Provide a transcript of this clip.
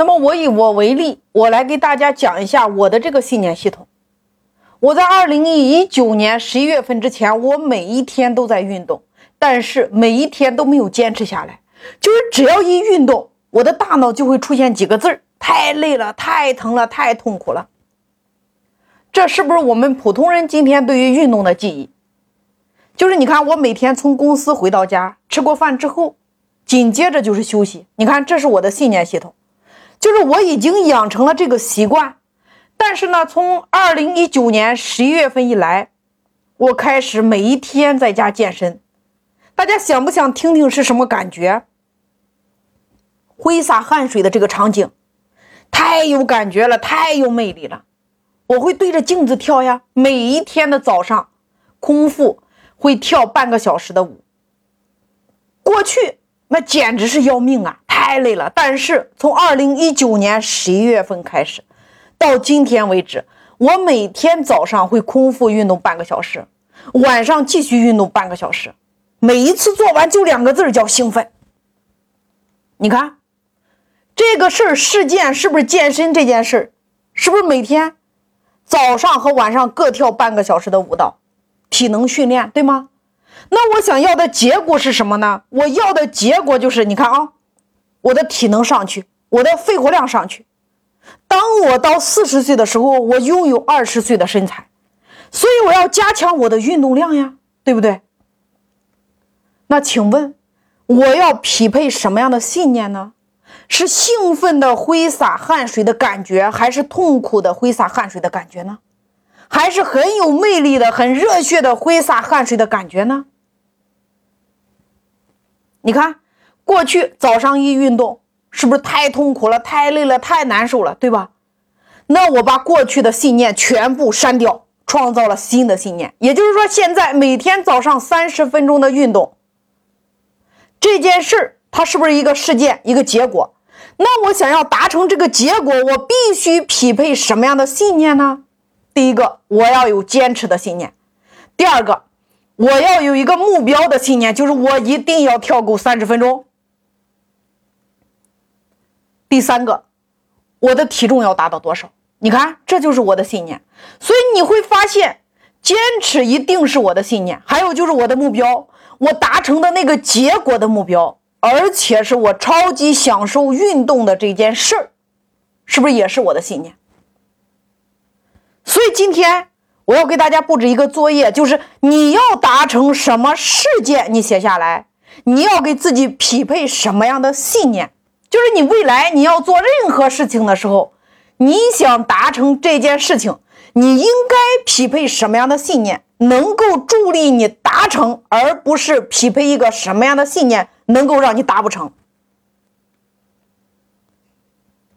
那么我以我为例，我来给大家讲一下我的这个信念系统。我在二零一九年十一月份之前，我每一天都在运动，但是每一天都没有坚持下来。就是只要一运动，我的大脑就会出现几个字儿：太累了，太疼了，太痛苦了。这是不是我们普通人今天对于运动的记忆？就是你看，我每天从公司回到家，吃过饭之后，紧接着就是休息。你看，这是我的信念系统。就是我已经养成了这个习惯，但是呢，从二零一九年十一月份以来，我开始每一天在家健身。大家想不想听听是什么感觉？挥洒汗水的这个场景，太有感觉了，太有魅力了。我会对着镜子跳呀，每一天的早上，空腹会跳半个小时的舞。过去那简直是要命啊！太累了，但是从二零一九年十一月份开始，到今天为止，我每天早上会空腹运动半个小时，晚上继续运动半个小时，每一次做完就两个字叫兴奋。你看，这个事儿事件是不是健身这件事儿，是不是每天早上和晚上各跳半个小时的舞蹈，体能训练，对吗？那我想要的结果是什么呢？我要的结果就是，你看啊。我的体能上去，我的肺活量上去。当我到四十岁的时候，我拥有二十岁的身材，所以我要加强我的运动量呀，对不对？那请问，我要匹配什么样的信念呢？是兴奋的挥洒汗水的感觉，还是痛苦的挥洒汗水的感觉呢？还是很有魅力的、很热血的挥洒汗水的感觉呢？你看。过去早上一运动，是不是太痛苦了、太累了、太难受了，对吧？那我把过去的信念全部删掉，创造了新的信念。也就是说，现在每天早上三十分钟的运动，这件事它是不是一个事件、一个结果？那我想要达成这个结果，我必须匹配什么样的信念呢？第一个，我要有坚持的信念；第二个，我要有一个目标的信念，就是我一定要跳够三十分钟。第三个，我的体重要达到多少？你看，这就是我的信念。所以你会发现，坚持一定是我的信念。还有就是我的目标，我达成的那个结果的目标，而且是我超级享受运动的这件事儿，是不是也是我的信念？所以今天我要给大家布置一个作业，就是你要达成什么事件，你写下来，你要给自己匹配什么样的信念。就是你未来你要做任何事情的时候，你想达成这件事情，你应该匹配什么样的信念能够助力你达成，而不是匹配一个什么样的信念能够让你达不成。